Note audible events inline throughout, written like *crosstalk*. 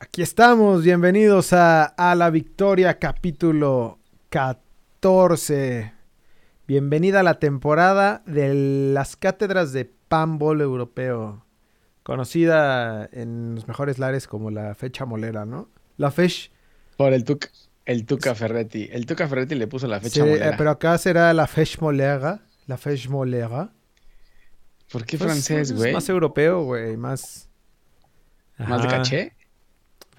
Aquí estamos, bienvenidos a, a la Victoria capítulo 14. Bienvenida a la temporada de las cátedras de Panball europeo, conocida en los mejores lares como la fecha molera, ¿no? La fecha... Por el Tuca, el Tuca Ferretti. El Tuca Ferretti le puso la fecha Sí, molera. eh, pero acá será la fecha molera, la fecha molera. ¿Por qué Pues, francés, es güey? Más europeo, güey, más... ¿Más de caché?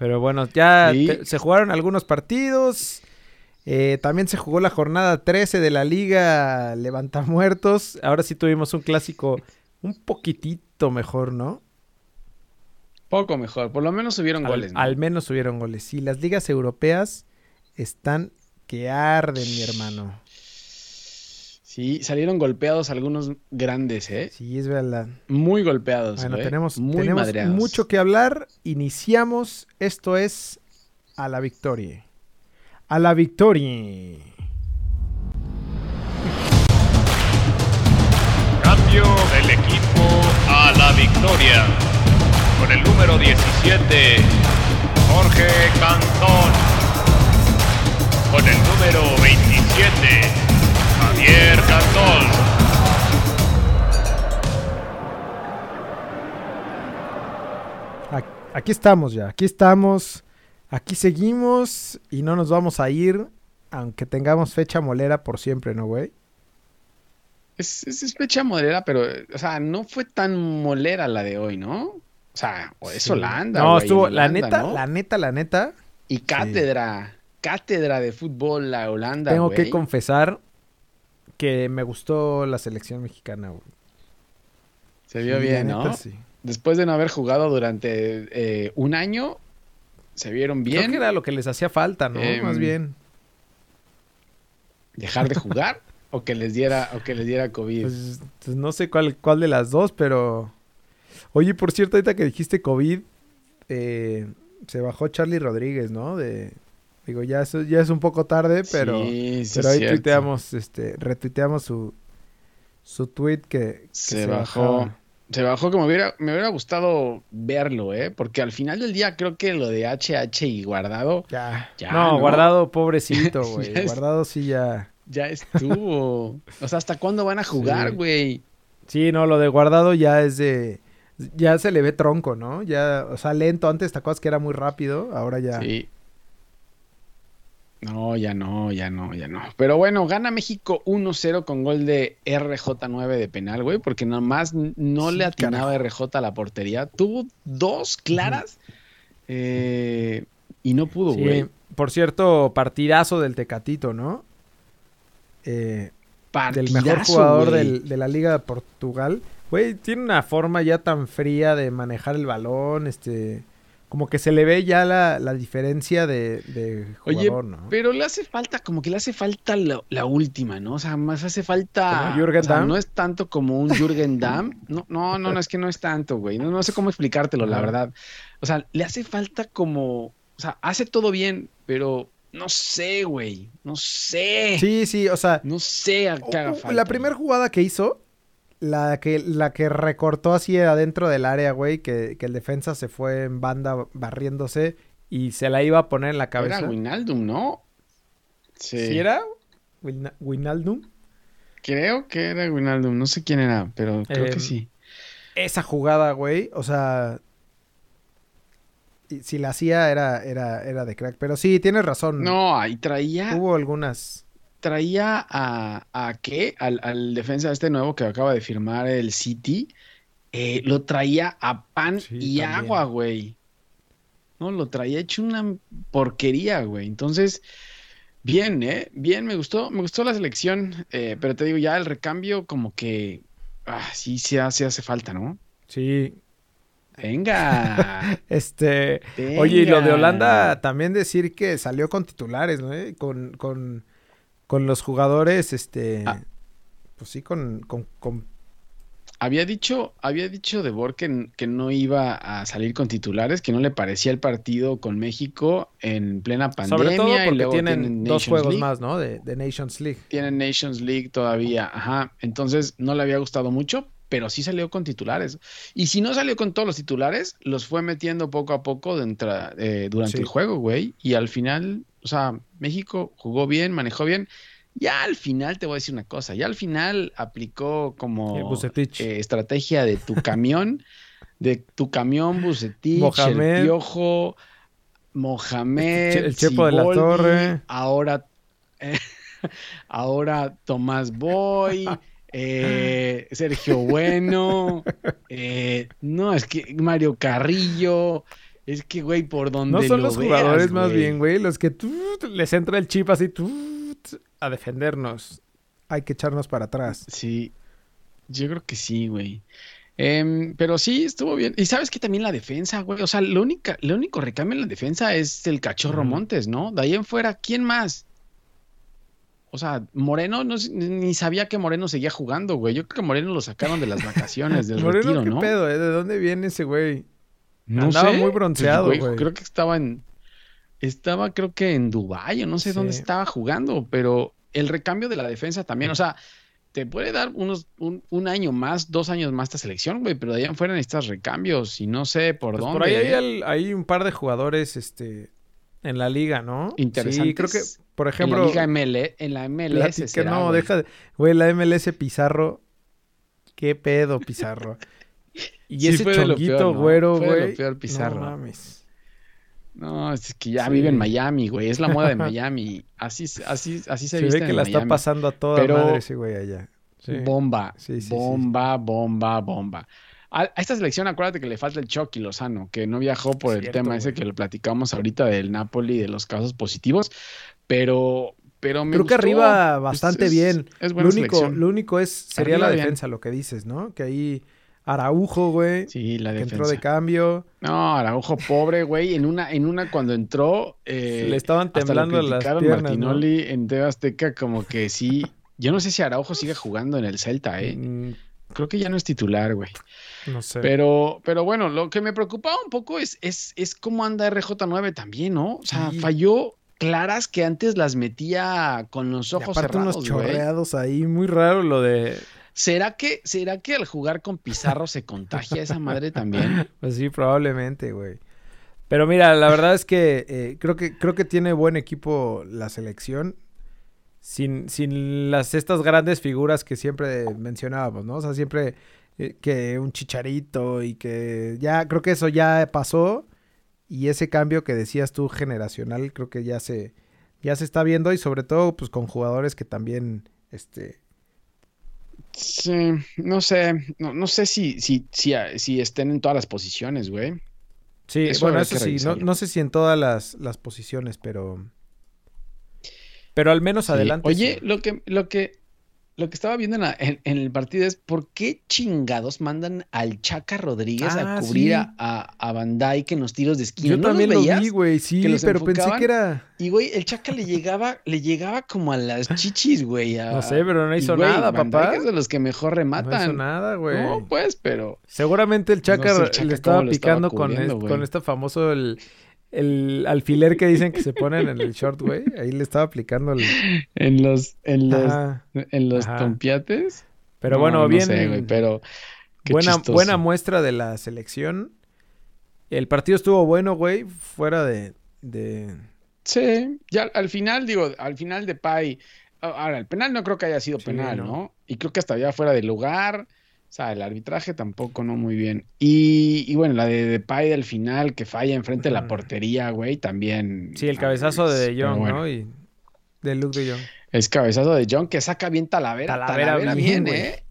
Pero bueno, ya Sí. te- se jugaron algunos partidos. Eh, también se jugó la jornada 13 de la Liga Levantamuertos. Ahora sí tuvimos un clásico un poquitito mejor, ¿no? Poco mejor. Por lo menos subieron Al, goles, ¿no? al menos hubieron goles. Sí, las ligas europeas están que arden, mi hermano. Sí, salieron golpeados algunos grandes, ¿eh? Sí, es verdad. Muy golpeados, Bueno, güey. tenemos, Muy tenemos madreados. mucho que hablar. Iniciamos. Esto es a la victoria. A la victoria. Cambio del equipo a la victoria. Con el número 17, Jorge Cantón. Con el número 27, Aquí estamos ya, aquí estamos, aquí seguimos y no nos vamos a ir, aunque tengamos fecha molera por siempre, ¿no, güey? Es, es, es fecha molera, pero, o sea, no fue tan molera la de hoy, ¿no? O sea, o es Sí. Holanda, No, güey, estuvo, la neta, ¿no? la neta, la neta, Y cátedra, cátedra de fútbol la Holanda, tengo que confesar que me gustó la selección mexicana, güey. Se vio Sí, bien, neta, ¿no? sí. Después de no haber jugado durante eh, un año, se vieron Creo bien. que era lo que les hacía falta, ¿no? Em, Más bien. Dejar de jugar o que les diera o que les diera COVID. Pues, pues no sé cuál, cuál de las dos, pero... Oye, por cierto, ahorita que dijiste COVID, eh, se bajó Charlie Rodríguez, ¿no? De... Digo, ya es, ya es un poco tarde, pero... Sí, sí Pero ahí cierto. tuiteamos, este, retuiteamos su, su tweet que, que Se, bajó. Se bajó como hubiera, me hubiera gustado verlo, ¿eh? Porque al final del día creo que lo de HH y guardado Ya. Ya, no, ¿no? guardado, *laughs* pobrecito, güey. Guardado sí ya. ya estuvo. o sea, ¿hasta cuándo van a jugar, Sí. güey? Sí, no, lo de guardado ya es de. Ya se le ve tronco, ¿no? Ya, o sea, lento. Antes te acuerdas que era muy rápido, ahora ya. Sí. No, ya no, ya no, ya no. Pero bueno, gana México 1-0 con gol de RJ9 de penal, güey, porque nomás n- no Sí, le atinaba RJ a la portería. Tuvo dos claras eh, y no pudo, Sí, güey. Por cierto, partidazo del Tecatito, ¿no? Eh, del mejor jugador del- de la Liga de Portugal. Güey, tiene una forma ya tan fría de manejar el balón, este... Como que se le ve ya la, la diferencia de, de Oye, jugador, ¿no? pero le hace falta, como que le hace falta la, la última, ¿no? O sea, más hace falta. ¿Como Jürgen o sea, Damm? no es tanto como un Jürgen Damm. No, no, no, no, es que no es tanto, güey. No, no sé cómo explicártelo, la verdad. O sea, le hace falta como. O sea, hace todo bien, pero no sé, güey. No sé. Sí, sí, o sea... No sé a qué haga falta. La primera jugada que hizo, la que, la que recortó así adentro del área, güey, que, que el defensa se fue en banda barriéndose y se la iba a poner en la cabeza. Era Winaldum, ¿no? Sí. ¿Sí era? Wina- Wijnaldum. Creo que era Winaldum. No sé quién era, pero creo Em, que sí. Esa jugada, güey, o sea... Si la hacía era, era, era de crack. Pero sí, tienes razón. No, ahí traía. Hubo algunas... traía a, a qué? Al, al defensa este nuevo que acaba de firmar el City. eh, lo traía a pan Sí, y también. agua, güey. No, lo traía hecho una porquería, güey. Entonces, bien, ¿eh? Bien, me gustó, me gustó la selección. eh, pero te digo, ya el recambio como que... Ah, sí, sí hace, hace falta, ¿no? Sí. Venga. *laughs* Este... Oye, y lo de. Holanda, también decir que salió con titulares, ¿no? Eh, Con, con, con los jugadores, este... Ah. Pues sí, con, con, con- Había dicho, había dicho De Boer que, no iba a salir con titulares, que no le parecía el partido con México en plena pandemia. Sobre todo y luego tienen dos juegos League. más, ¿no? De, de Nations League. Tienen Nations League todavía, ajá. Entonces no le había gustado mucho, pero sí salió con titulares. Y si no salió con todos los titulares, los fue metiendo poco a poco dentro, eh, durante Sí. el juego, güey. Y al final, o sea, México jugó bien, manejó bien. Ya al final te voy a decir una cosa, ya al final aplicó Eh, como Bucetich. eh, estrategia de tu camión, *laughs* de tu camión, Bucetich, Mohamed. el Piojo, Mohamed, El Chepo de la Torre. ahora, eh, *laughs* ahora Tomás Boy, *laughs* eh, Sergio Bueno, *laughs* eh, no, es que Mario Carrillo, es que, güey, por donde No son lo los veas, jugadores más bien, güey, los que tú, les entra el chip así tú, a defendernos. Hay que echarnos para atrás. Sí, yo creo que sí, güey. Em, pero sí, estuvo bien. Y sabes que también la defensa, güey. O sea, lo, única, lo único recambio en la defensa es el cachorro. Montes, ¿no? De ahí en fuera, ¿quién más? O sea, Moreno, no, ni sabía que Moreno seguía jugando, güey. Yo creo que Moreno lo sacaron de las vacaciones, *laughs* del Moreno, retiro, ¿qué ¿no? pedo, eh? ¿De dónde viene ese güey? No Andaba sé. muy bronceado, Pues, güey. Creo que estaba en. Estaba, creo que en Dubái, o no sé dónde estaba jugando, pero el recambio de la defensa también, o sea, te puede dar unos, un, un año más, dos años más esta selección, güey, pero de allá en fuera necesitas recambios y no sé por Pues dónde. por ahí hay, ¿eh? al- hay un par de jugadores este, en la liga, ¿no? Interesantes. Sí, creo que, por en ejemplo, la Liga ML, en la MLS. será, no, güey. deja de... Güey, la MLS Pizarro. ¿Qué pedo, Pizarro? Y Sí, ese chonguito peor, ¿no? güero, Fue de lo güey. peor, Pizarro. No mames. No, es que ya Sí. vive en Miami, güey. Es la moda de *laughs* Miami. Así, así, así se, Se viste ve que en la está pasando a toda Pero- madre ese güey allá. Sí. Bomba, bomba, bomba, bomba. A, a esta selección, acuérdate que le falta el Chucky Lozano, que no viajó por el tema ese que lo platicamos ahorita del Napoli, de los casos positivos, pero, pero me Creo que arriba bastante es- bien. es lo buena único, selección. lo único es sería Arriba la bien. defensa, lo que dices, ¿no? Que ahí Araujo, güey, Sí, la que defensa. entró de cambio. No, Araujo pobre, güey. En una, en una cuando entró, eh, Le estaban hasta lo temblando las piernas, ¿no? Martinoli en TV Azteca como que sí. Yo no sé si Araujo sigue jugando en el Celta, eh. Mm, Creo que ya no es titular, güey. no sé. Pero, pero bueno, lo que me preocupaba un poco es, es, es cómo anda RJ9 también, ¿no? O sea, Sí. falló claras que antes las metía con los Y ojos aparte unos cerrados, güey. chorreados ahí, muy raro lo de... ¿Será que, ¿Será que al jugar con Pizarro se contagia esa madre también? *laughs* Pues sí, probablemente, güey. Pero mira, la verdad es que eh, creo que creo que tiene buen equipo la selección. Sin, sin las estas grandes figuras que siempre mencionábamos, ¿no? O sea, siempre eh, que un chicharito y que ya creo que eso ya pasó. Y ese cambio que decías tú generacional, creo que ya se, ya se está viendo. Y sobre todo, pues con jugadores que también este, Sí, no sé, no, no sé si, si, si, si estén en todas las posiciones, güey. Sí, Eso bueno, eso sí, no, no sé si en todas las, las posiciones, pero. Pero al menos Sí. adelante. Oye, lo que, lo que, lo que estaba viendo en, la- en- en el partido es ¿por qué chingados mandan al Chaca Rodríguez a Ah, cubrir sí. a, a, Dyke en los tiros de esquina? Yo ¿No los también lo vi, güey, sí, pero pensé que era. Y güey, el Chaca le llegaba, le llegaba como a las chichis, güey. a- No sé, pero no y, hizo güey, nada, Van papá. Dijk es de los que mejor No rematan. hizo nada, güey. No, pues, pero Seguramente el Chaca No sé el Chaca le estaba picando con, cubriendo, es- güey. con este famoso el, el alfiler que dicen que se ponen en el short, güey. Ahí le estaba aplicando el. en los, en los, Ajá. en los tompiates. Pero no, bueno, no bien. sé, güey, pero buena, chistoso. buena muestra de la selección. El partido estuvo bueno, güey. Fuera de. de... Sí, ya al final, digo, al final de Pai. Ahora, el penal no creo que haya sido Sí, penal, no. ¿no? Y creo que hasta ya fuera de lugar. O sea, el arbitraje tampoco, no muy bien. Y, y bueno, la de Depay del final, que falla enfrente de la portería, güey, también. Sí, el cabezazo de bueno. ¿no? Y de Luke de Jong. Es cabezazo de John que saca bien Talavera. Talavera Talavera, bien. ¿eh?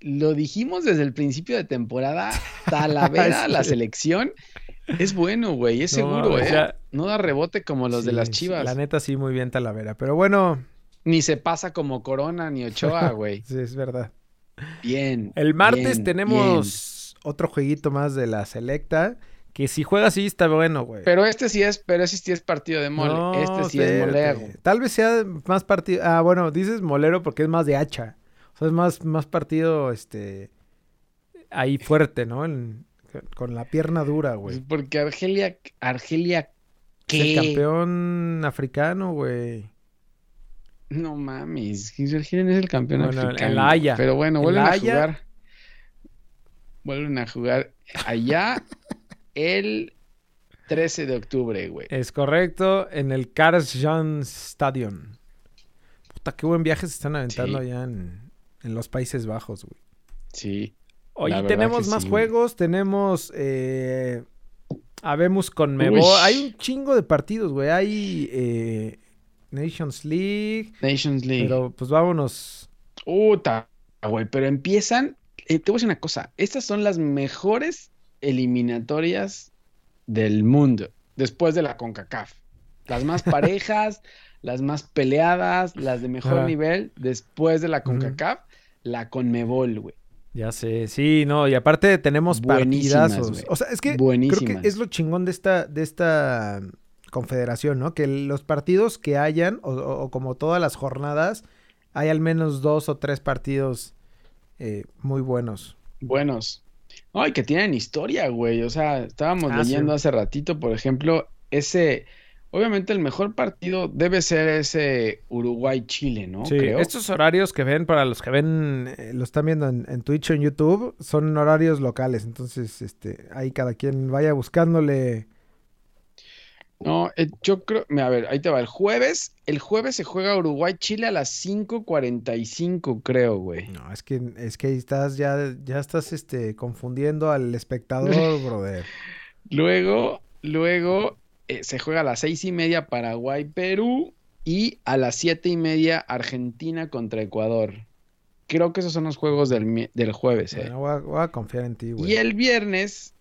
Lo dijimos desde el principio de temporada. *laughs* Talavera, Sí. la selección, es bueno, güey, es No, seguro, o ¿eh? no da rebote como los de las chivas. La neta sí, muy bien Talavera. Pero bueno, Ni se pasa como Corona ni Ochoa, *laughs* güey. sí, es verdad. Bien. El martes bien, tenemos otro jueguito más de la Selecta. Que si juega así está bueno, güey. Pero este sí es, pero ese sí es partido de mole. No, este sí es molero. Tal vez sea más partido. Ah, bueno, dices molero porque es más de hacha. O sea, es más, más partido, este. Ahí fuerte, ¿no? En- con la pierna dura, güey. Pues porque Argelia, Argelia, Es ¿qué? el campeón africano, güey. No mames, no es el campeón Bueno, en africano. Haya. Pero bueno, En vuelven a jugar. vuelven a jugar allá *laughs* el 13 de octubre, güey. Es correcto, en el Karlsruhe Stadion. Puta, qué buen viaje se están aventando Sí. allá en, en los Países Bajos, güey. Sí. Verdad tenemos más sí. juegos, tenemos eh, Habemos con Mebo. Hay un chingo de partidos, güey. Hay eh, Nations League. Nations League. Pero pues vámonos. Puta, güey, pero empiezan. eh, te voy a decir una cosa. Estas son las mejores eliminatorias del mundo después de la CONCACAF. Las más *laughs* parejas, las más peleadas, las de mejor nivel después de la CONCACAF, la CONMEBOL, güey. Ya sé, sí, no, y aparte tenemos Buenísimas, partidazos. O sea, es que creo que es lo chingón de esta, de esta confederación, ¿no? Que los partidos que hayan, o, o- como todas las jornadas, hay al menos dos o tres partidos eh, muy buenos. Buenos. Ay, que tienen historia, güey. O sea, estábamos Ah, sí. leyendo hace ratito, por ejemplo, ese. Obviamente el mejor partido debe ser ese Uruguay-Chile, ¿no? Sí, Creo. estos horarios que ven, para los que ven, eh, lo están viendo en, en Twitch o en YouTube, son horarios locales. Entonces, este, ahí cada quien vaya buscándole. No, eh, yo creo, a ver, ahí te va. El jueves, el jueves se juega Uruguay-Chile a las 5:45, creo, güey. No, es que, es que ahí estás, ya, ya estás este, confundiendo al espectador, *laughs* brother. Luego, luego eh, se juega a las seis y media Paraguay-Perú y a las siete y media Argentina contra Ecuador. Creo que esos son los juegos del, del jueves, eh. Bueno, voy, a, voy a confiar en ti, güey. Y el viernes,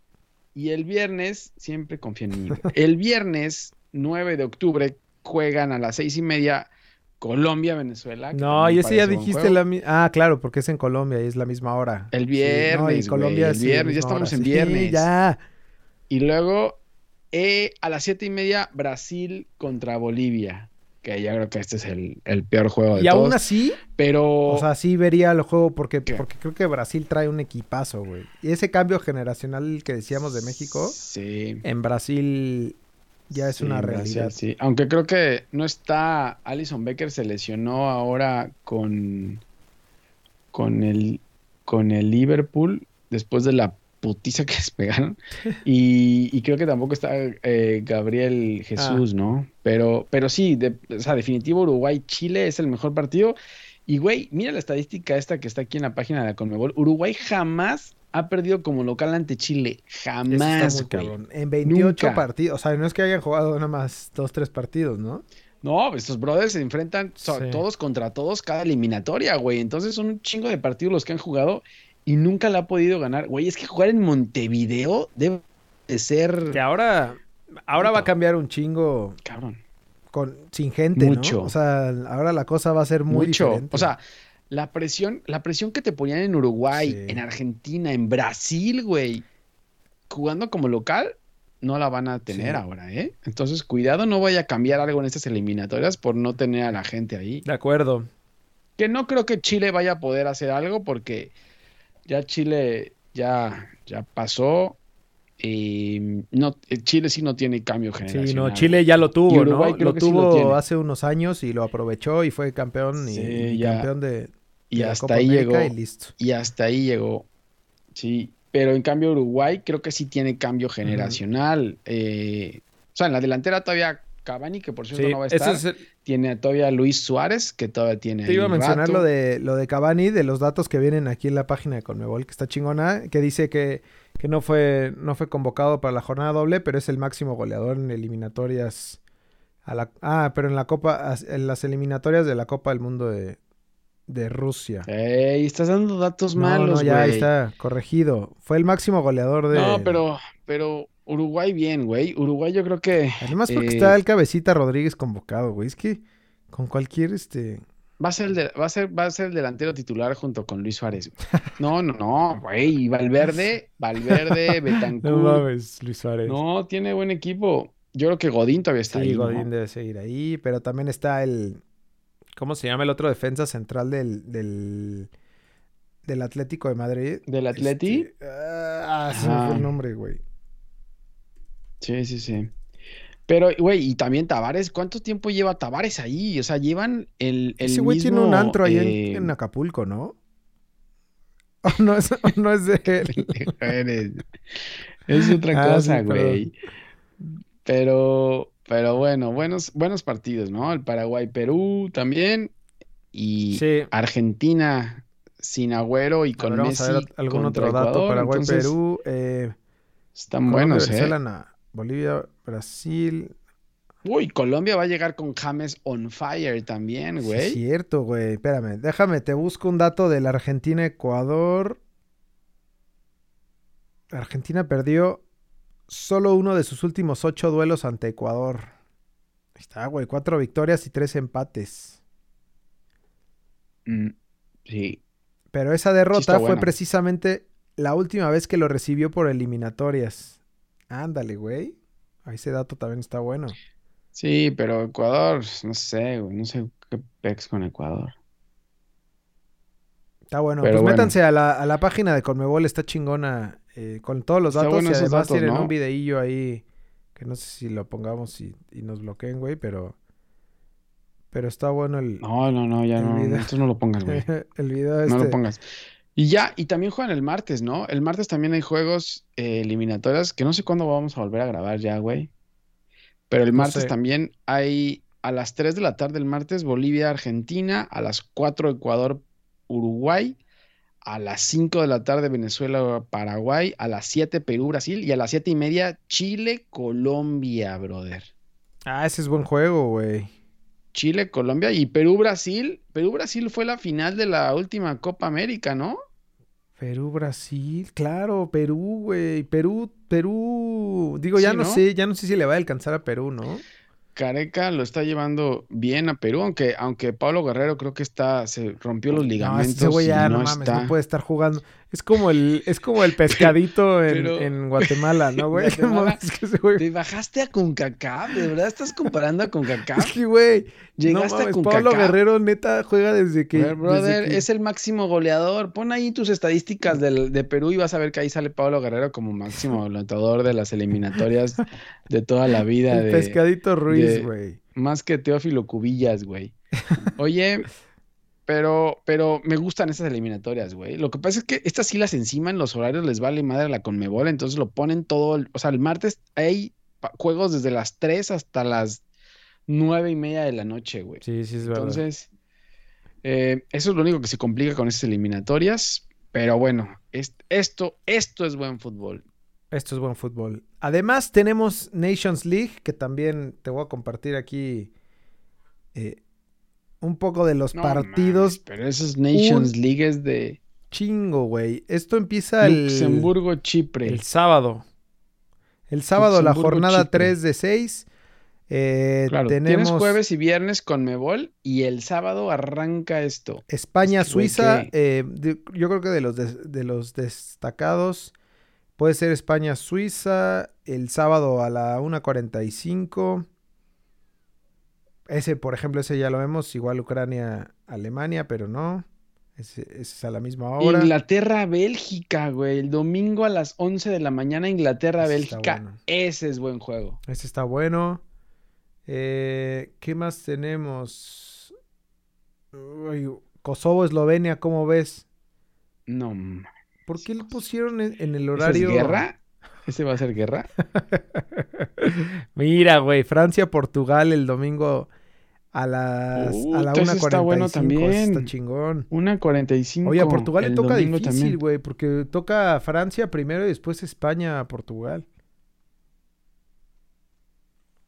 y el viernes, siempre confía en mí. El viernes 9 de octubre juegan a las seis y media Colombia-Venezuela. que No, y ese ya dijiste la misma. Ah, claro, porque es en Colombia y es la misma hora. El Sí, no, y viernes, Colombia el sí, viernes, ya estamos hora. en Sí, viernes. ya. Y luego eh, a las siete y media Brasil contra Bolivia. Que ya creo que este es el, el peor juego de Y aún todos. así, Pero o sea, sí vería el juego porque, ¿Qué? porque creo que Brasil trae un equipazo, güey. Y ese cambio generacional que decíamos de México, Sí. en Brasil ya es Sí, una Brasil, realidad. sí. Aunque creo que no está. Alison Becker se lesionó ahora con. Con el. Con el Liverpool. Después de la putiza que les pegaron. *laughs* Y, y creo que tampoco está eh, Gabriel Jesús, Ah. ¿no? Pero, pero sí, de- o sea, definitivo Uruguay-Chile es el mejor partido. Y güey, mira la estadística esta que está aquí en la página de la Conmebol. Uruguay jamás ha perdido como local ante Chile. Eso está Jamás, muy cabrón. En 28 Nunca. partidos. O sea, no es que hayan jugado nada más dos, tres partidos, ¿no? No, estos brothers se enfrentan Sí. todos contra todos cada eliminatoria, güey. Entonces son un chingo de partidos los que han jugado y nunca la ha podido ganar. Güey, es que jugar en Montevideo debe de ser... Que ahora, ahora va a cambiar un chingo Cabrón. con, sin gente, Mucho. ¿no? O sea, ahora la cosa va a ser muy Mucho. diferente. O sea, la presión, la presión que te ponían en Uruguay, Sí. en Argentina, en Brasil, güey, jugando como local, no la van a tener Sí. ahora, ¿eh? Entonces, cuidado, no vaya a cambiar algo en estas eliminatorias por no tener a la gente ahí. de acuerdo. Que no creo que Chile vaya a poder hacer algo porque ya Chile ya, ya pasó. Y no, eh, Chile sí no tiene cambio generacional. Sí, no, Chile ya lo tuvo, Uruguay ¿no? Lo que sí lo tuvo hace unos años y lo aprovechó y fue campeón y, Sí, y ya. campeón de, Y de hasta Copa ahí América llegó. y listo. Y hasta ahí llegó. Sí, pero en cambio Uruguay creo que sí tiene cambio generacional. Eh, o sea, en la delantera todavía Cavani, que por cierto Sí, no va a ese estar. es el- Tiene todavía Luis Suárez, que todavía tiene te iba a mencionar rato. lo de lo de Cavani, de los datos que vienen aquí en la página de Conmebol, que está chingona, que dice que, que no fue no fue convocado para la jornada doble, pero es el máximo goleador en eliminatorias a la ah, pero en la Copa en las eliminatorias de la Copa del Mundo de, de Rusia. Ey, estás dando datos No, malos, no, ya ahí está corregido. Fue el máximo goleador de No, pero, pero Uruguay bien, güey. Uruguay yo creo que Además porque eh, está el cabecita Rodríguez convocado, güey. Es que con cualquier este va a ser el de- va a ser, va a ser el delantero titular junto con Luis Suárez. güey. No, no, no, güey. Valverde, Valverde, Betancourt. *laughs* No mames, Luis Suárez. No, tiene buen equipo. Yo creo que Godín todavía está sí, ahí, ¿no? Godín debe seguir ahí, pero también está el ¿cómo se llama el otro defensa central del del del Atlético de Madrid? ¿Del Atleti? Este, ah, me fue el nombre, güey. Sí, sí, sí. Pero, güey, y también Tavares, ¿cuánto tiempo lleva Tavares ahí? O sea, llevan el, el Ese güey tiene un antro ahí en- eh, en, Acapulco, ¿no? *laughs* o no es, o no es de él. *laughs* Es otra Ah, cosa, sí, güey. Pero, pero bueno, buenos, buenos partidos, ¿no? El Paraguay-Perú también. Y Sí. Argentina sin Agüero y con ver, vamos a Messi ver algún otro dato. Ecuador, Paraguay, entonces, Perú, eh, Están buenos, ¿eh? Venezuela, na- Bolivia, Brasil. Uy, Colombia va a llegar con James on fire también, Sí, güey. es cierto, güey. Espérame, déjame, te busco un dato de la Argentina-Ecuador. Argentina perdió solo uno de sus últimos ocho duelos ante Ecuador. Ahí está, güey. Cuatro victorias y tres empates. Mm, sí. Pero esa derrota fue precisamente la última vez que lo recibió por eliminatorias. Ándale, güey. Ahí Ese dato también está bueno. Sí, pero Ecuador, no sé, güey, no sé qué pex con Ecuador. Está bueno. Pero pues bueno. métanse a la, a la página de Conmebol, está chingona. eh, con todos los datos bueno y además datos, tienen ¿no? un videillo ahí que no sé si lo pongamos y, y nos bloqueen, güey, pero pero está bueno el, No, no, no, ya no, video. esto no lo pongas, güey. *laughs* el video No este. lo pongas. Y ya, y también juegan el martes, ¿no? El martes también hay juegos eh, eliminatorias que no sé cuándo vamos a volver a grabar ya, güey. Pero el No martes sé. también hay a las 3 de la tarde el martes Bolivia-Argentina, a las 4 Ecuador-Uruguay, a las 5 de la tarde Venezuela-Paraguay, a las 7 Perú-Brasil y a las 7 y media Chile-Colombia, brother. Ah, ese es buen juego, güey. Chile, Colombia y Perú-Brasil. Perú-Brasil fue la final de la última Copa América, ¿no? Perú, Brasil, claro, Perú, güey. Perú, Perú. Digo, ya Sí, no, ¿no? sé, ya no sé si le va a alcanzar a Perú, ¿no? Careca lo está llevando bien a Perú, aunque, aunque Pablo Guerrero creo que está, se rompió los No, ligamentos ese güey y ya, no no mames, está. no puede estar jugando. Es como el, es como el pescadito *laughs* en, Pero- en Guatemala, ¿no, güey? *laughs* Guatemala, es que güey- Te bajaste a CONCACAF, ¿de verdad estás comparando a Es CONCACAF? que, güey, no Llegaste a CONCACAF. Pablo Guerrero neta juega desde que... Brother, brother, desde que- es el máximo goleador. Pon ahí tus estadísticas del- de Perú y vas a ver que ahí sale Pablo Guerrero como máximo *laughs* anotador de las eliminatorias de toda la vida. el de, pescadito Ruiz, de- güey. Más que Teófilo Cubillas, güey. Oye, pero, pero me gustan esas eliminatorias, güey. Lo que pasa es que estas sí las enciman, los horarios les vale madre la Conmebol, entonces lo ponen todo. el- o sea, el martes hay juegos desde las 3 hasta las nueve y media de la noche, güey. Sí, sí, es verdad. Entonces, eh, eso es lo único que se complica con esas eliminatorias. Pero bueno, es- esto, esto es buen fútbol. Esto es buen fútbol. Además, tenemos Nations League, que también te voy a compartir aquí eh, un poco de los No partidos. mames, pero esos Nations League es de Chingo, güey. Esto empieza el, Luxemburgo, Chipre. el sábado. El sábado, la jornada Chipre. 3 de 6. Eh, Claro, tenemos tienes jueves y viernes con Mebol y el sábado arranca esto. España, Es que, güey, Suiza. eh, de- yo creo que de los, de los destacados puede ser España, Suiza. El sábado a la 1.45. Ese, por ejemplo, ese ya lo vemos. Igual Ucrania, Alemania, pero no. Ese, ese es a la misma hora. Inglaterra, Bélgica, güey. El domingo a las 11 de la mañana, Inglaterra, Ese Bélgica. bueno. Ese es buen juego. Ese está bueno. Eh, ¿Qué más tenemos? Uy, Kosovo, Eslovenia, ¿cómo ves? No, ¿Por qué le pusieron en, en el ¿ese es horario? guerra? ¿Ese va a ser guerra? *laughs* Mira, güey, Francia, Portugal el domingo a las Uh, a la entonces 1.45. está bueno Está también. chingón. Una 45. Oye, a Portugal le toca difícil, güey, porque toca Francia primero y después España a Portugal.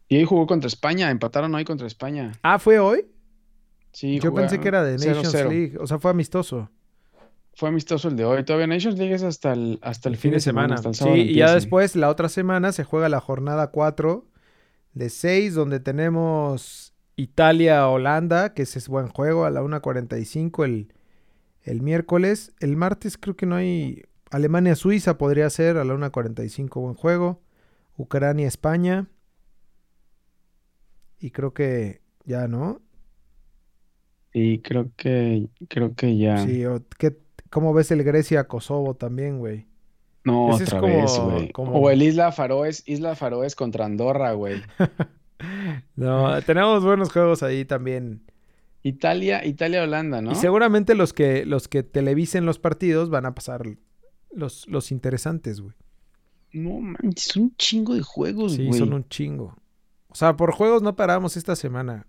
Y ahí jugó contra España. Empataron hoy contra España. Ah, ¿fue hoy? Sí, Yo pensé que era de Nations 0-0. League, o sea, fue amistoso. Fue amistoso el de hoy. Todavía Nations League es hasta el, hasta el, El fin de semana. hasta el Sí, y ya después, la otra semana, se juega la jornada 4 de 6, donde tenemos Italia-Holanda, que ese es buen juego, a la 1.45 el, el miércoles. El martes creo que no hay... Alemania-Suiza podría ser a la 1.45 buen juego. Ucrania-España. Y creo que ya, ¿no? Sí, creo que, creo que ya. Sí, o- ¿qué- ¿cómo ves el Grecia-Kosovo también, güey? No, Ese es otra como- vez, güey. como- O el Isla Faroes, Isla Faroes contra Andorra, güey. *laughs* No, tenemos buenos juegos ahí también. Italia, Italia, Holanda, ¿no? Y seguramente los que, los que televisen los partidos van a pasar los, los interesantes, güey. No manches, son un chingo de juegos, Sí, güey. son un chingo. O sea, por juegos no paramos esta semana.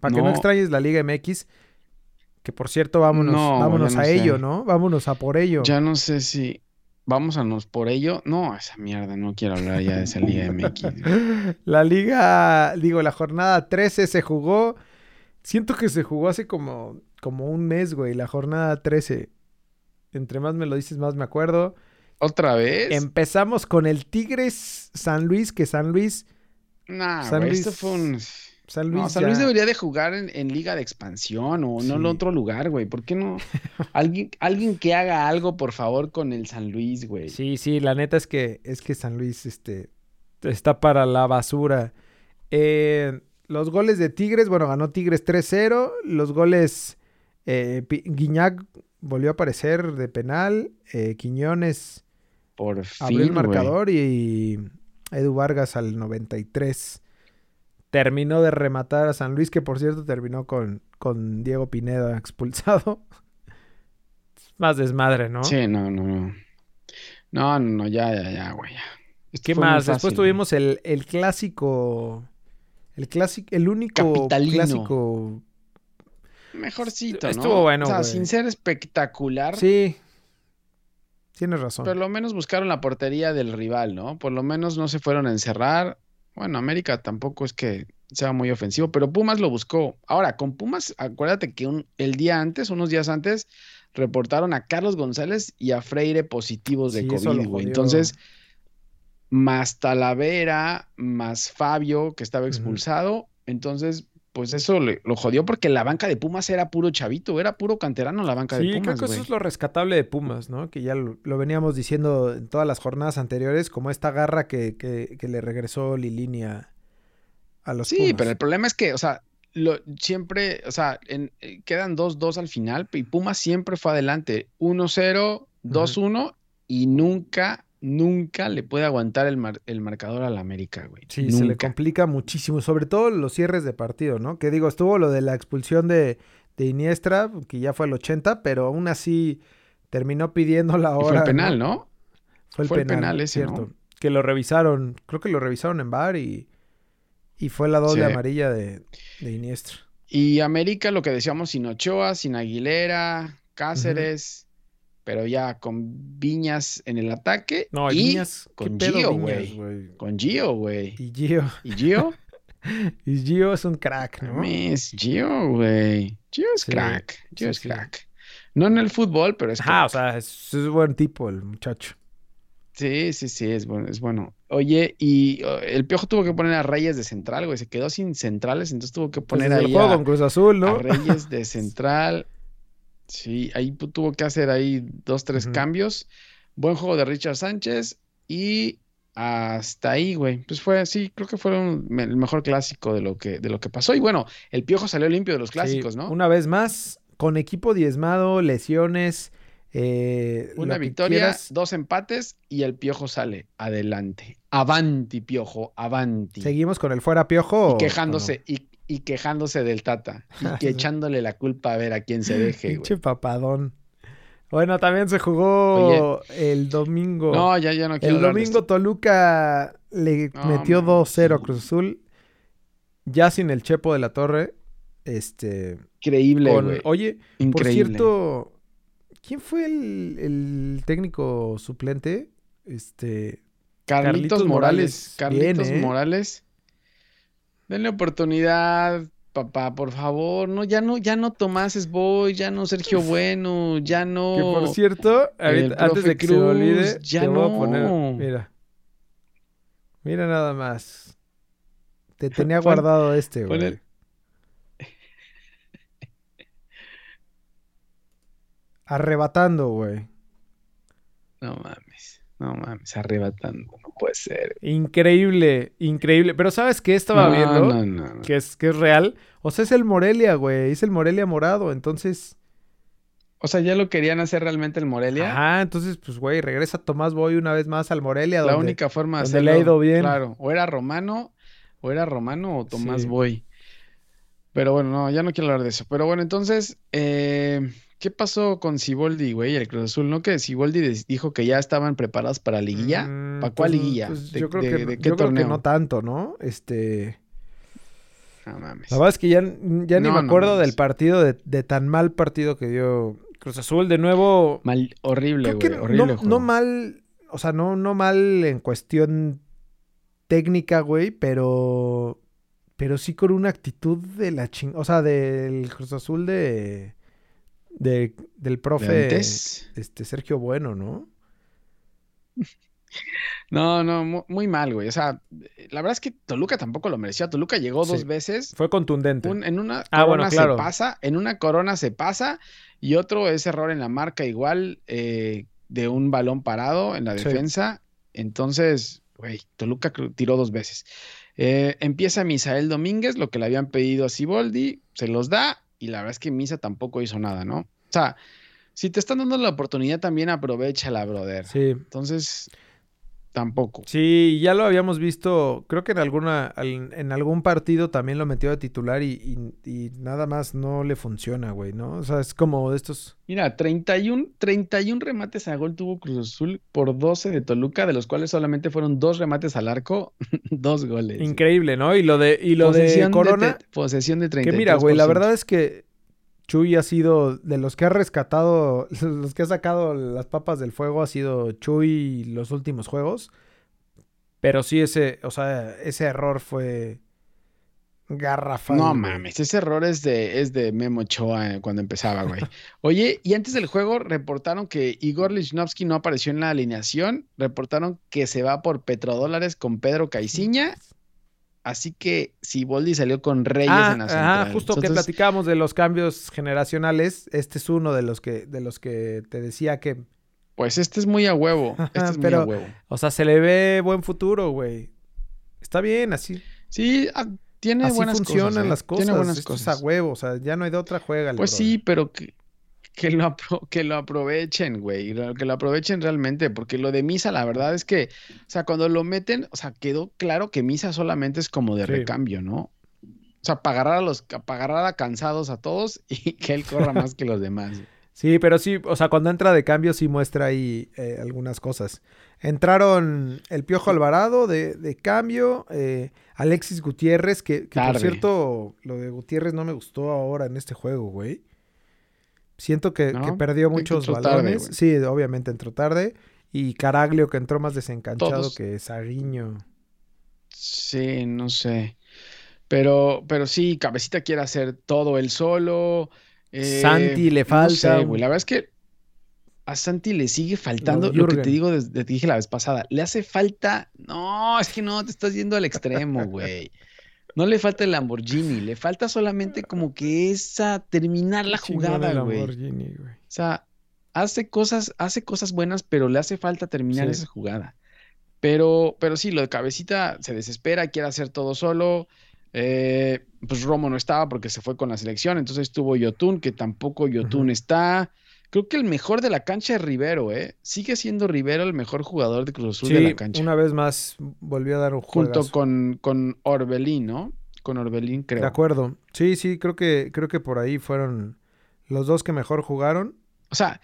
Para que No. extrañes la Liga MX. Que por cierto, vámonos, No, vámonos no a sé. ello, ¿no? Vámonos a por ello. Ya no sé si vamos a nos por ello. No, esa mierda, no quiero hablar ya de esa Liga *laughs* MX. La liga, digo, la jornada 13 se jugó. Siento que se jugó hace como, como un mes, güey. La jornada 13. Entre más me lo dices, más me acuerdo. ¿Otra vez? Empezamos con el Tigres San Luis, que San Luis. Nah, San güey, Luis- esto fue un... San Luis, No, San ya- Luis debería de jugar en, en Liga de Expansión o no en otro lugar, güey. ¿Por qué no? *laughs* Alguien, alguien que haga algo, por favor, con el San Luis, güey. Sí, sí, la neta es que es que San Luis este, está para la basura. Eh, los goles de Tigres, bueno, ganó Tigres 3-0. Los goles, eh, Guiñac volvió a aparecer de penal. eh, Quiñones Por fin, abrió el marcador y Edu Vargas al 93 terminó de rematar a San Luis, que por cierto terminó con, con Diego Pineda *laughs* expulsado. Más desmadre, ¿no? Sí, no, no, no. No, no, no, ya, ya, ya, güey. ya. Esto ¿Qué más? Después tuvimos el, el clásico. El clásico. El único Capitalino. clásico. Mejorcito, ¿no? Estuvo bueno, O sea, güey. sin ser espectacular, Sí. Tienes razón. por lo menos buscaron la portería del rival, ¿no? Por lo menos no se fueron a encerrar. Bueno, América tampoco es que sea muy ofensivo, pero Pumas lo buscó. Ahora, con Pumas, acuérdate que un- el día antes, unos días antes, reportaron a Carlos González y a Freire positivos de Sí, COVID, güey. Entonces, más Talavera, más Fabio, que estaba expulsado. Entonces, pues eso le- lo jodió porque la banca de Pumas era puro chavito, era puro canterano la banca Sí, de creo Pumas, que eso es lo rescatable de Pumas, ¿no? Que ya lo, lo veníamos diciendo en todas las jornadas anteriores, como esta garra que, que- que le regresó Lilini a, a los Sí, Pumas. pero el problema es que, o sea, lo, siempre, o sea, en- eh, quedan 2-2 al final y Pumas siempre fue adelante, 1-0, 2-1 y nunca, nunca le puede aguantar el, mar- el marcador al América, güey. Sí, se le complica muchísimo, sobre todo los cierres de partido, ¿no? Que digo, estuvo lo de la expulsión de, de Iniestra, que ya fue el 80, pero aún así terminó pidiendo la Y hora. fue el penal, ¿no? Fue el Fue el penal, penal ese, cierto. ¿no? Que lo revisaron, creo que lo revisaron en bar y, y fue la doble Sí. amarilla de, de Iniestra. Y América, lo que decíamos, sin Ochoa, sin Aguilera, Cáceres, pero ya con Viñas en el ataque No, y Viñas, ¿qué con Gio, güey. con Gio, güey. Y Gio, ¿Y Gio? *laughs* y Gio es un crack, ¿no? Mames, Gio, güey. Gio es Sí, crack. Gio sí, es sí. crack. No en el fútbol, pero es Ajá, o crack. sea, es, es buen tipo el muchacho. Sí, sí, sí, es bueno, es bueno. Oye, y uh, el Piojo tuvo que poner a Reyes de central, güey. Se quedó sin centrales, entonces tuvo que Pues poner desde el juego a, con Cruz Azul, ¿no? a Reyes de *laughs* central. Sí, ahí tuvo que hacer ahí dos, tres cambios. Buen juego de Richard Sánchez y hasta ahí, güey. Pues fue así, creo que fue un- el mejor clásico de lo que, de lo que pasó. Y bueno, el Piojo salió limpio de los clásicos, Sí, ¿no? Una vez más, con equipo diezmado, lesiones. eh, Una victoria, quieras. dos empates y el Piojo sale adelante. Avanti, Piojo, avanti. ¿Seguimos con el fuera piojo? Y quejándose, y, y quejándose del Tata. Y que *laughs* echándole la culpa a ver a quién se deje, güey. Papadón. Bueno, también se jugó el domingo. No, ya, ya no quiero el domingo esto. Toluca le No, metió mames, 2-0 a. Cruz Azul. Ya sin el Chepo de la Torre. Este. Increíble, con- güey. oye, por Increíble. cierto, ¿quién fue el, el técnico suplente? Este. Carlitos, Carlitos Morales. Morales, Carlitos bien, ¿eh? Morales. Denle oportunidad, papá, por favor. No, ya no, ya no Tomás es Boy, ya no Sergio Bueno, ya no. Que por cierto, ahorita- antes de que se me olvide, Cruz, ya te voy a no. poner. Mira. Mira nada más. Te tenía Pon- guardado este, güey. el- Arrebatando, güey. No mames, no mames, arrebatando, no puede ser. Increíble, increíble. Pero ¿sabes qué estaba No, viendo? no, no, no. Que es, que es real. O sea, es el Morelia, güey. Es el Morelia morado. Entonces. O sea, ya lo querían hacer realmente el Morelia. Ajá, entonces, pues, güey, regresa Tomás Boy una vez más al Morelia. La donde- única forma de donde le ha hacerlo, ido bien. Claro, o era Romano, o era Romano o Tomás Sí. Boy. Pero bueno, no, ya no quiero hablar de eso. Pero bueno, entonces, eh, ¿qué pasó con Siboldi, güey, el Cruz Azul? ¿No? Que Siboldi dijo que ya estaban preparados para liguilla. Mm, ¿Para cuál pues, liguilla? pues, ¿De, yo creo de- que, de qué yo creo que torneo? no tanto, ¿no? Este. No mames. La verdad es que ya, ya ni me acuerdo del partido, de, de tan mal partido que dio Cruz Azul. De nuevo, Mal, horrible, güey, no, horrible no juego. mal, o sea, no, no mal en cuestión técnica, güey, pero, pero sí con una actitud de la ching... O sea, del Cruz Azul de, de del ¿De profe este, Sergio Bueno, ¿no? *laughs* No, no, mu- muy mal, güey. O sea, la verdad es que Toluca tampoco lo merecía. Toluca llegó dos Sí. veces. Fue contundente. Un- en una Ah, corona bueno, claro. se pasa, en una corona se pasa, y otro es error en la marca igual eh, de un balón parado en la Sí. defensa. Entonces, güey, Toluca tiró dos veces. Eh, empieza Misael Domínguez, lo que le habían pedido a Siboldi, se los da, y la verdad es que Misa tampoco hizo nada, ¿no? O sea, si te están dando la oportunidad, también aprovechala, brother. Sí. Entonces, tampoco. Sí, ya lo habíamos visto, creo que en alguna, al- en algún partido también lo metió de titular y, y- y nada más no le funciona, güey, ¿no? O sea, es como de estos... Mira, 31, 31 remates a gol tuvo Cruz Azul por 12 de Toluca, de los cuales solamente fueron dos remates al arco, *laughs* dos goles. Increíble, ¿no? Y lo de, y lo de Corona, te- posesión de que mira, güey, 33%. la verdad es que Chuy ha sido, de los que ha rescatado, *laughs* los que ha sacado las papas del fuego, ha sido Chuy los últimos juegos. Pero sí, ese, o sea, ese error fue garrafal. No mames, ese error es de, es de Memo Ochoa eh, cuando empezaba, güey. *laughs* Oye, y antes del juego reportaron que Igor Lichnowsky no apareció en la alineación, reportaron que se va por petrodólares con Pedro Caiciña, así que Siboldi salió con Reyes Ah, en la central. justo que platicábamos de los cambios generacionales, este es uno de los que, de los que te decía que, Pues este es muy a huevo, *laughs* este es muy a huevo. o sea, se le ve buen futuro, güey. Está bien, así. Sí, ah, tiene así buenas funcionan cosas. ¿eh? las cosas. Tiene buenas Esto es cosas. a huevo, o sea, ya no hay de otra juega. Pues sí, pero que, que lo, apro- que lo aprovechen, güey. Que lo aprovechen realmente, porque lo de Misa, la verdad es que, o sea, cuando lo meten, o sea, quedó claro que Misa solamente es como de Sí. recambio, ¿no? O sea, para agarrar a los, para agarrar a cansados a todos *laughs* y que él corra más que los demás. Sí, pero sí, o sea, cuando entra de cambio sí muestra ahí eh, algunas cosas. Entraron el Piojo Alvarado de, de cambio, eh, Alexis Gutiérrez, que, que por cierto, lo de Gutiérrez no me gustó ahora en este juego, güey. Siento que, ¿No? que perdió muchos balones. sí, obviamente entró tarde. Y Caraglio que entró más desencanchado Todos. que Saguiño. Sí, no sé. Pero, pero sí, Cabecita quiere hacer todo él solo. eh, Santi le no falta sé, un- güey. La verdad es que a Santi le sigue faltando Lo lo que te digo, desde, te dije la vez pasada. Le hace falta. No, es que no, te estás yendo al extremo, *laughs* güey. No le falta el Lamborghini, le falta solamente como que esa terminar la jugada, güey. O sea, hace cosas, hace cosas buenas, pero le hace falta terminar Sí. esa jugada. Pero, pero sí, lo de cabecita se desespera, quiere hacer todo solo. Eh, pues Romo no estaba porque se fue con la selección, entonces estuvo Yotun, que tampoco Yotun está. Creo que el mejor de la cancha es Rivero, ¿eh? Sigue siendo Rivero el mejor jugador de Cruz Azul de la cancha. una vez más volvió a dar un Junto juego. con, con Orbelín, ¿no? Con Orbelín, creo. De acuerdo. Sí, sí, creo que, creo que por ahí fueron los dos que mejor jugaron. O sea,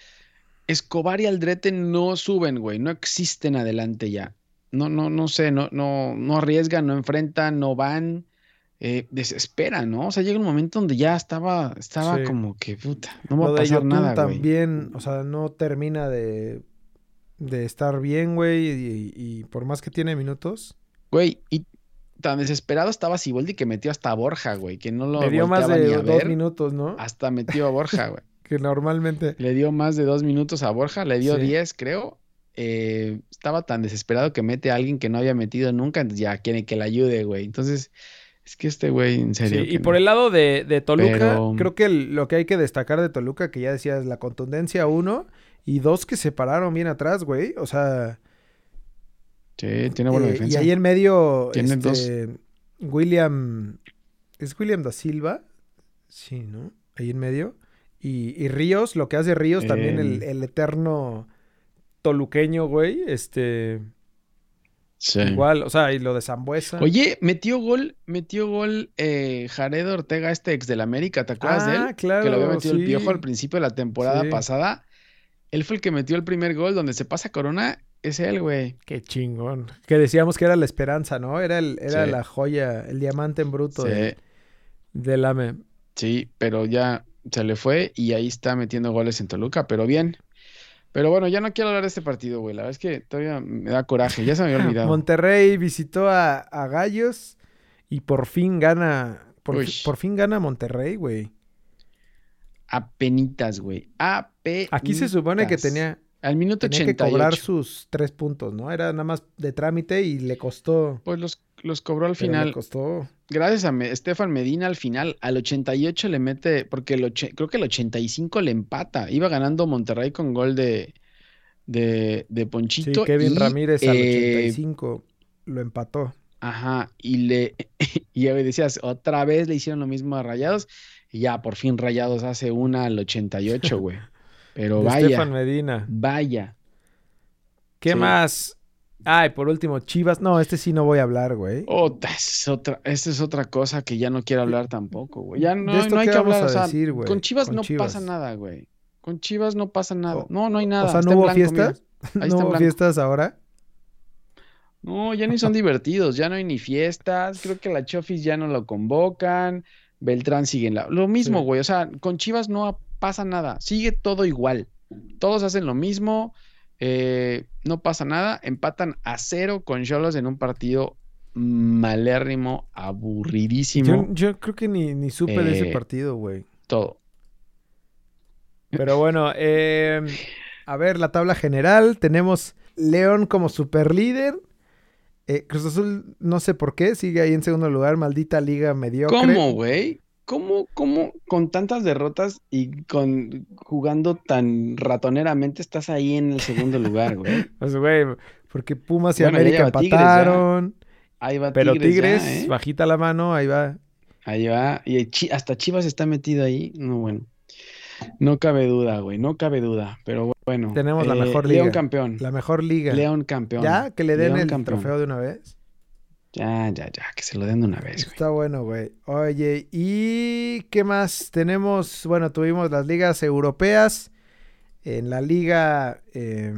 Escobar y Aldrete no suben, güey, no existen adelante ya. No, no, no sé, no, no, no arriesgan, no enfrentan, no van, eh, desesperan, ¿no? O sea, llega un momento donde ya estaba, estaba Sí. como que, puta, no va a de pasar Yotun nada, güey. también, o sea, no termina de, de estar bien, güey, y, y por más que tiene minutos. Güey, y tan desesperado estaba Siboldi que metió hasta a Borja, güey, que no lo Le dio más de dos ver, minutos, ¿no? hasta metió a Borja, güey. *laughs* Que normalmente... Le dio más de dos minutos a Borja, le dio Sí. 10, creo. Eh, estaba tan desesperado que mete a alguien que no había metido nunca, entonces ya quiere que le ayude, güey. Entonces, es que este güey, en serio. Sí, y por no. el lado de, de Toluca, Pero- creo que el- lo que hay que destacar de Toluca, que ya decías, la contundencia, uno, y dos que se pararon bien atrás, güey. O sea, Sí, tiene buena eh, y defensa. ahí en medio, Tiene este, William, ¿es William da Silva? Sí, ¿no? Ahí en medio. Y, y Ríos, lo que hace Ríos también, el, el eterno toluqueño, güey, este... Sí. Igual, o sea, y lo de Zambuesa. Oye, metió gol, metido gol eh, Jared Ortega, este ex del América, ¿te acuerdas de Ah, él? claro, que lo había metido el piojo al principio de la temporada Sí. pasada. Él fue el que metió el primer gol donde se pasa Corona, es él, güey. Qué chingón. Que decíamos que era la esperanza, ¿no? Era, el, era Sí. la joya, el diamante en bruto Sí, de- del AME. sí, pero ya se le fue y ahí está metiendo goles en Toluca, pero bien. Pero bueno, ya no quiero hablar de este partido, güey. La verdad es que todavía me da coraje, ya se me había *laughs* olvidado. Monterrey visitó a, a Gallos y por fin gana. Por, fi- por fin gana Monterrey, güey. Apenitas, güey. Apenitas. Aquí se supone que tenía, Al minuto tenía que 88. cobrar sus tres puntos, ¿no? Era nada más de trámite y le costó. Pues los, los cobró al pero le final. costó. Gracias a Me- Estefan Medina al final, al 88 le mete, porque el creo que el 85 le empata. Iba ganando Monterrey con gol de, de, de Sí, Ponchito. Kevin y, Ramírez al eh, 85 lo empató. Ajá, y le *laughs* y decías, otra vez le hicieron lo mismo a Rayados, y ya por fin Rayados hace una al 88, güey. *laughs* Pero vaya, Estefan Medina. vaya. ¿Qué Sí. más? Ay, por último, Chivas. No, este sí no voy a hablar, güey. Otra, es otra, esta es otra cosa que ya no quiero hablar tampoco, güey. Ya ¿De no, no hay que hablar, o sea, decir, güey, con Chivas con no Chivas? pasa nada, güey. Con Chivas no pasa nada. No, no hay nada. o sea, ¿no hubo fiestas? *laughs* ¿No hubo fiestas ahora? No, ya ni son divertidos, ya no hay ni fiestas. Creo que la Chofis ya no lo convocan. Beltrán sigue en la. Lo mismo, Sí. güey. O sea, con Chivas no pasa nada. Sigue todo igual. Todos hacen lo mismo. Eh, no pasa nada. Empatan a cero con Cholos en un partido malérrimo, aburridísimo. Yo, yo creo que ni, ni supe de ese Eh, partido, güey. Todo. Pero bueno, eh, a ver, la tabla general. Tenemos León como superlíder. Eh, Cruz Azul, no sé por qué, sigue ahí en segundo lugar. Maldita liga mediocre. ¿Cómo, güey? ¿Cómo, cómo con tantas derrotas y con jugando tan ratoneramente estás ahí en el segundo *laughs* lugar, güey? Pues, güey, porque Pumas y Bueno, América Tigres, empataron. Ahí va pero Tigres, Tigres, ya, ¿eh? bajita la mano, ahí va. Ahí va. Y hasta Chivas está metido ahí. No, bueno. No cabe duda, güey. No cabe duda. Pero bueno. Tenemos la eh, mejor León liga. campeón. La mejor liga. León campeón. ya, que le den León el campeón. trofeo de una vez. Ya, ya, ya. Que se lo den de una vez, güey. Está bueno, güey. Oye, ¿y qué más tenemos? Bueno, tuvimos las ligas europeas. En la liga, eh,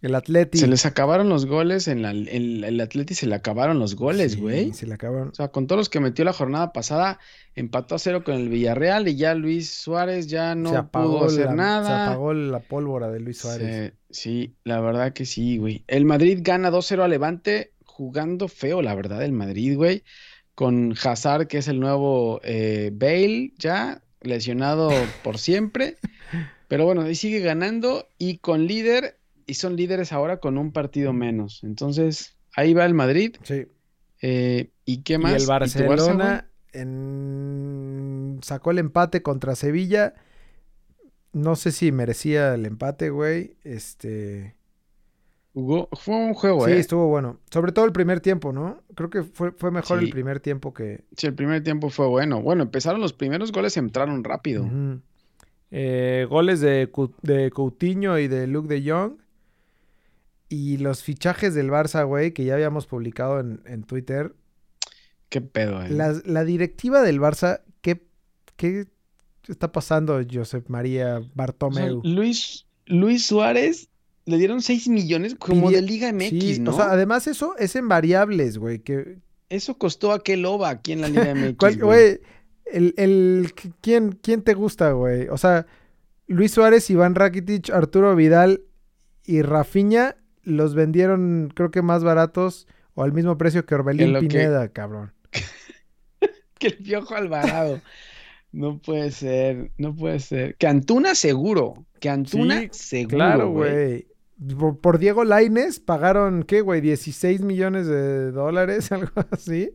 el Atleti. Se les acabaron los goles en la, en el Atleti se le acabaron los goles, Sí, güey. Se le acabaron. O sea, con todos los que metió la jornada pasada, empató a cero con el Villarreal y ya Luis Suárez ya no pudo hacer la, nada. Se apagó la pólvora de Luis Suárez. Se- sí, la verdad que sí, güey. El Madrid gana 2-0 a Levante, jugando feo, la verdad, el Madrid, güey. Con Hazard, que es el nuevo eh, Bale, ya lesionado por siempre. Pero bueno, ahí sigue ganando y con líder, y son líderes ahora con un partido menos. Entonces, ahí va el Madrid. Sí. Eh, ¿y qué Y más? el Barcelona en- sacó el empate contra Sevilla. No sé si merecía el empate, güey. Este. Fue un juego, Sí, ¿eh? estuvo bueno. Sobre todo el primer tiempo, ¿no? Creo que fue, fue mejor el Sí. primer tiempo que. Sí, el primer tiempo fue bueno. Bueno, empezaron los primeros goles, entraron rápido. Eh, goles de, Coutinho y de Luke de Jong. Y los fichajes del Barça, güey, que ya habíamos publicado en, en Twitter. Qué pedo, ¿eh? La, la directiva del Barça, ¿qué, ¿qué está pasando, Josep María O sea, Bartomeu? Luis, Luis Suárez le dieron 6 millones como de Liga MX, Sí, ¿no? o sea, además eso es en variables, güey. Que, Eso costó aquel OVA aquí en la Liga MX, *laughs* ¿cuál- güey. el, el, ¿quién, ¿quién te gusta, güey? O sea, Luis Suárez, Iván Rakitic, Arturo Vidal y Rafinha los vendieron, creo que más baratos o al mismo precio que Orbelín que- Pineda, cabrón. *laughs* Que el Piojo Alvarado. No puede ser, no puede ser. Que Antuna seguro, que Antuna Sí, seguro, Claro, güey. Por, por Diego Laines pagaron, ¿qué, güey? 16 millones de dólares, *laughs* algo así.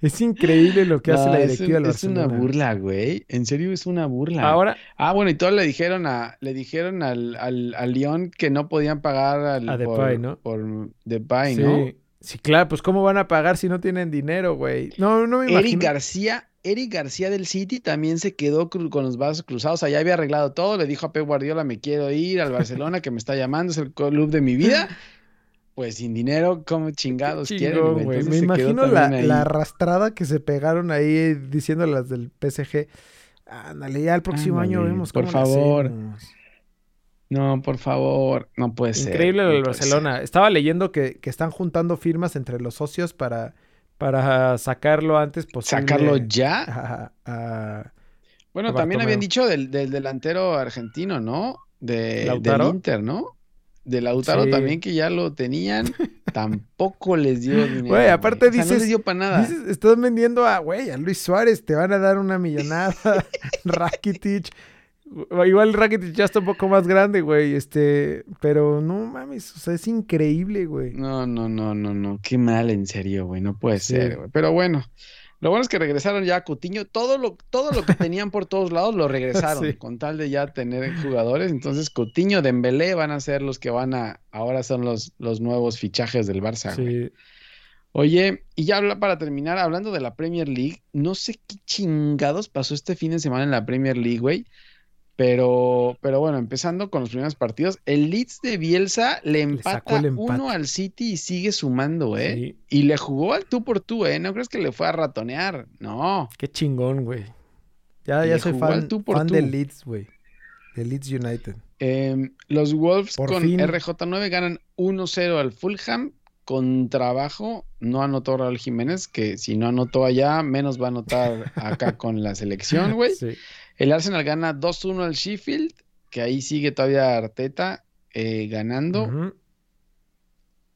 Es increíble lo que hace la es, directiva un- del es una burla, güey. En serio, es una burla. Ahora, Ah, bueno, y todos le dijeron a, le dijeron al, al, al León que no podían pagar al, A por, ¿no? por Depay, sí. ¿no? Sí, claro, pues ¿cómo van a pagar si no tienen dinero, güey? No, no me Eric imagino. García, Eric García del City también se quedó con los brazos cruzados. Allá había arreglado todo. Le dijo a Pep Guardiola, me quiero ir al Barcelona, que me está llamando, es el club de mi vida. *laughs* pues sin dinero, ¿cómo chingados. Entonces Me imagino la, la arrastrada que se pegaron ahí diciendo las del PSG. Ándale, ya el próximo año vemos por cómo le favor. No, por favor, no puede ser. Increíble lo del Barcelona. Estaba leyendo que, que están juntando firmas entre los socios para, para sacarlo antes posible. ¿Sacarlo ya? a- a- Bueno, a también habían dicho del, del delantero argentino, ¿no? De, ¿Lautaro? del Inter, ¿no? De Lautaro Sí. también que ya lo tenían, *laughs* tampoco les dio dinero. Güey, aparte O sea, no les dio para nada. Dices, estás vendiendo a, güey, a Luis Suárez, te van a dar una millonada. *laughs* *laughs* Rakitic. Igual Rakitic ya está un poco más grande, güey. Este, pero no mames, o sea, es increíble, güey. No, no, no, no, no. Qué mal, en serio, güey. No puede Sí. ser, güey. Pero bueno, lo bueno es que regresaron ya a Coutinho. Todo lo, todo lo que *laughs* tenían por todos lados lo regresaron, Sí. con tal de ya tener jugadores. Entonces, Coutinho, Dembélé van a ser los que van a, ahora son los, los nuevos fichajes del Barça, güey. Oye, y ya para terminar, hablando de la Premier League, no sé qué chingados pasó este fin de semana en la Premier League, güey. Pero, pero bueno, empezando con los primeros partidos, el Leeds de Bielsa le empata uno al City y sigue sumando, ¿eh? Sí. Y le jugó al tú por tú, ¿eh? No crees que le fue a ratonear, no. Qué chingón, güey. Ya, ya soy fan, tú por fan tú. del Leeds, güey. Del Leeds United. Eh, los Wolves Por con fin. RJ9 ganan 1-0 al Fulham con trabajo. No anotó Raúl Jiménez, que si no anotó allá, menos va a anotar acá con la selección, güey. *laughs* Sí. El Arsenal gana 2-1 al Sheffield, que ahí sigue todavía Arteta eh, ganando.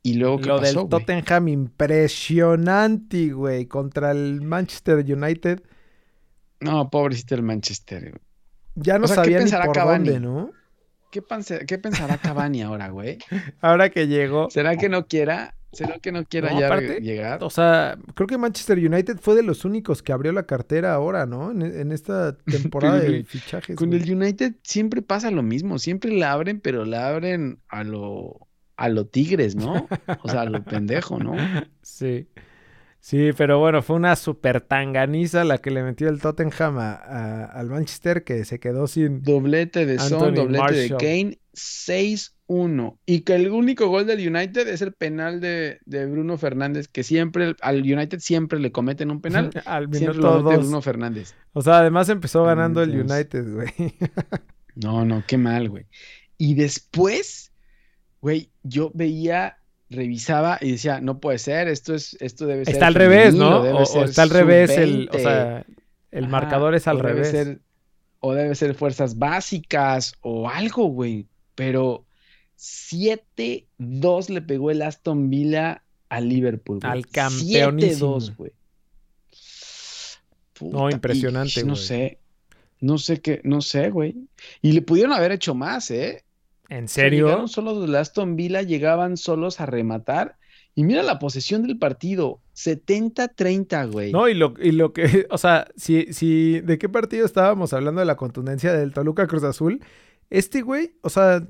Y luego, ¿qué Lo pasó, del? Tottenham impresionante, güey. Contra el Manchester United. No, pobrecito el Manchester. Ya no O sea, ¿qué sabía ni pensará por Cavani? dónde, ¿no? ¿Qué, qué pensará Cavani ahora, güey? *laughs* Ahora que llegó. ¿Será que no quiera? ¿Será que no quiera no, llegar? O sea, creo que Manchester United fue de los únicos que abrió la cartera ahora, ¿no? En, esta *laughs* temporada de fichajes. Con el United siempre pasa lo mismo, siempre la abren, pero la abren a lo, a lo tigres, ¿no? O sea, a lo pendejo, ¿no? *laughs* Sí. Sí, pero bueno, fue una super tanganiza la que le metió el Tottenham a, al Manchester que se quedó sin. Doblete de Anthony Son, doblete de Kane, 6 1. Y que el único gol del United es el penal de, de Bruno Fernández, que siempre, al United siempre le cometen un penal. *laughs* al minuto lo dos. Bruno Fernández. O sea, además empezó ganando el United, güey. *laughs* no, no, qué mal, güey. Y después, güey, yo veía, revisaba y decía, no puede ser, esto es, esto debe ser. Está al revés, ¿no? O, está al revés el, o sea, el marcador es al revés. O debe ser fuerzas básicas o algo, güey. Pero 7-2 le pegó el Aston Villa al Liverpool, güey. Al campeonísimo. 7-2, güey. No, Puta, y- impresionante, No güey. sé. No sé qué, no sé, güey. Y le pudieron haber hecho más, ¿eh? ¿En serio? llegaron solos los Aston Villa, llegaban solos a rematar. Y mira la posesión del partido, 70-30, güey. No, y lo, y lo que, *laughs* o sea, si, si, ¿de qué partido estábamos hablando de la contundencia del Toluca Cruz Azul? Este güey, o sea,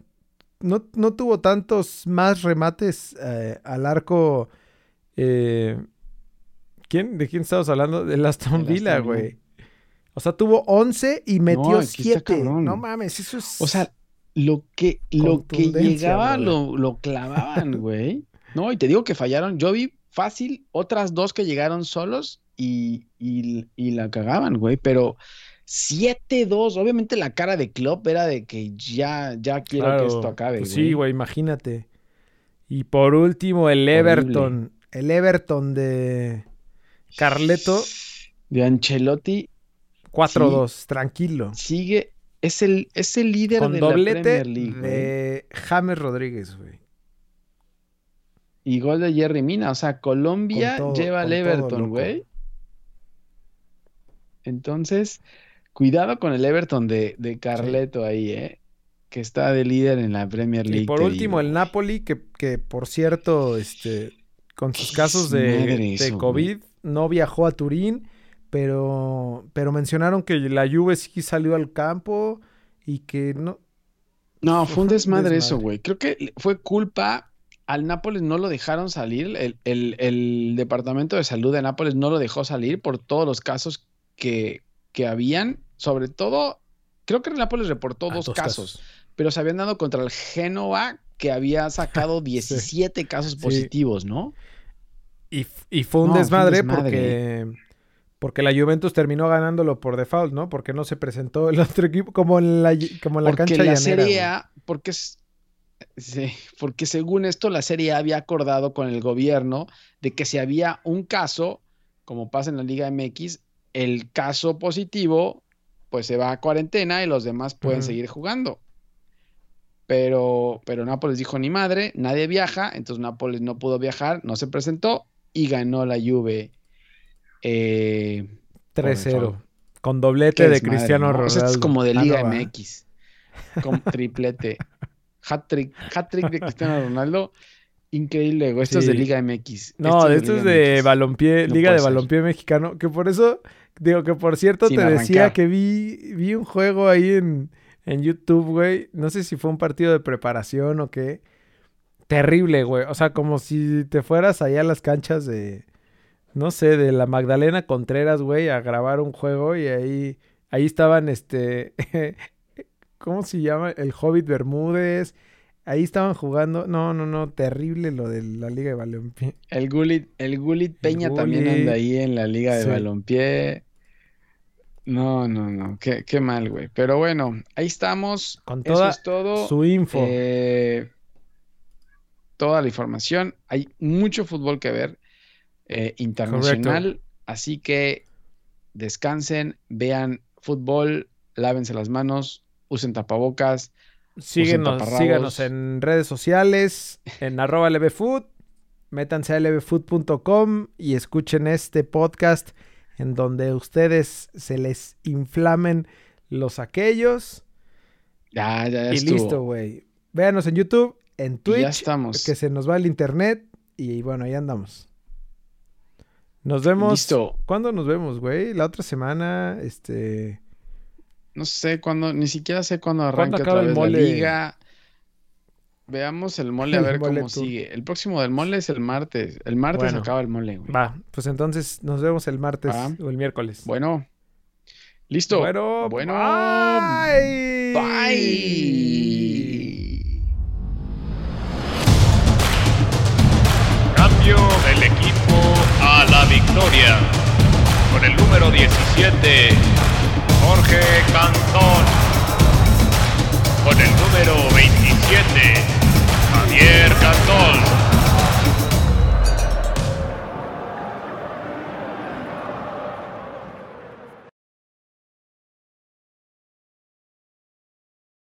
no, no tuvo tantos más remates eh, al arco. eh, ¿quién, ¿De quién estamos hablando? Del Aston Villa, güey. O sea, tuvo 11 y metió está 7. cabrón. No mames, eso es. O sea, lo que, lo que llegaba lo, lo clavaban, *laughs* güey. No, y te digo que fallaron. Yo vi fácil otras dos que llegaron solos y, y, y la cagaban, güey. Pero 7-2, obviamente la cara de Klopp era de que ya, ya quiero claro, que esto acabe, pues güey. sí, güey, imagínate. Y por último, el Everton. El Everton de Carleto. De Ancelotti 4-2, tranquilo. sigue, es el, es el líder Con de la Premier League, güey. de James Rodríguez, güey. Y gol de Jerry Mina. O sea, Colombia todo- lleva al Everton, güey. Entonces, cuidado con el Everton de, de Carleto ahí, ¿eh? Que está de líder en la Premier League. Y por último, digo. el Napoli, que, que por cierto, este, con sus casos de, COVID, no viajó a Turín, pero, pero mencionaron que la Juve sí salió al campo y que no... No, fue un desmadre eso, güey. Creo que fue culpa. Al Nápoles no lo dejaron salir. El, el- el departamento de salud de Nápoles no lo dejó salir por todos los casos que, que habían. Sobre todo, creo que el Nápoles reportó dos casos, pero se habían dado contra el Génova, que había sacado *laughs* 17 casos positivos, ¿no? Y, y fue un No, fue un desmadre, porque porque la Juventus terminó ganándolo por default, ¿no? Porque no se presentó el otro equipo como en la como en la porque cancha la llanera, Serie güey. A, porque, es- sí, porque según esto la Serie A había acordado con el gobierno de que si había un caso, como pasa en la Liga MX, el caso positivo, pues se va a cuarentena y los demás pueden seguir jugando. Pero, pero Nápoles dijo ni madre, nadie viaja, entonces Nápoles no pudo viajar, no se presentó y ganó la Juve. Eh, por 3-0. default. Con doblete de Cristiano ¿no? Ronaldo. O sea, esto es como de Ah, Liga no. MX. Con *laughs* triplete. Hat-trick. Hat-trick de Cristiano Ronaldo. Increíble, güey. Esto es de. Liga MX. No, de esto es de Liga balompié, No Liga de ser. Balompié Mexicano, que por eso, digo que por cierto Sin te decía que vi, vi un juego ahí en, en YouTube, güey. No sé si fue un partido de preparación o qué. Terrible, güey. O sea, como si te fueras allá a las canchas de, no sé, de la Magdalena Contreras, güey, a grabar un juego y ahí, ahí estaban, este, *laughs* ¿cómo se llama? El Hobbit Bermúdez. Ahí estaban jugando. No, no, no, terrible lo de la Liga de Balompié. El Gulit, el Gulit Peña también Gullit. anda ahí en la Liga de Sí. Balompié. No, no, no. Qué, qué mal, güey. Pero bueno, ahí estamos. Con Eso toda es todo. Su info. Eh, toda la información. Hay mucho fútbol que ver eh, internacional. Así que descansen, vean fútbol, lávense las manos, usen tapabocas. síguenos, taparrabos. síganos en redes sociales, en arroba lbfood, métanse a lbfood.com y escuchen este podcast en donde ustedes se les inflamen los aquellos. Ya, ya, ya y estuvo. listo, güey. Véanos en YouTube, en Twitch, ya estamos. que se nos va el internet y bueno, ahí andamos. Nos vemos. Listo. ¿Cuándo nos vemos, güey? La otra semana, este... No sé cuándo, ni siquiera sé cuándo ¿Cuándo arranca acaba otra el vez la mole? liga. Veamos el mole a El ver mole cómo sigue. El próximo del mole es el martes. El martes Bueno. acaba el mole, güey. Va, pues entonces nos vemos el martes o el miércoles. Bueno. Listo. Bueno, Bueno. bye. Bye. Cambio del equipo a la victoria. Con el número 17, Jorge Cantón. Con el número 27, Javier Cantón.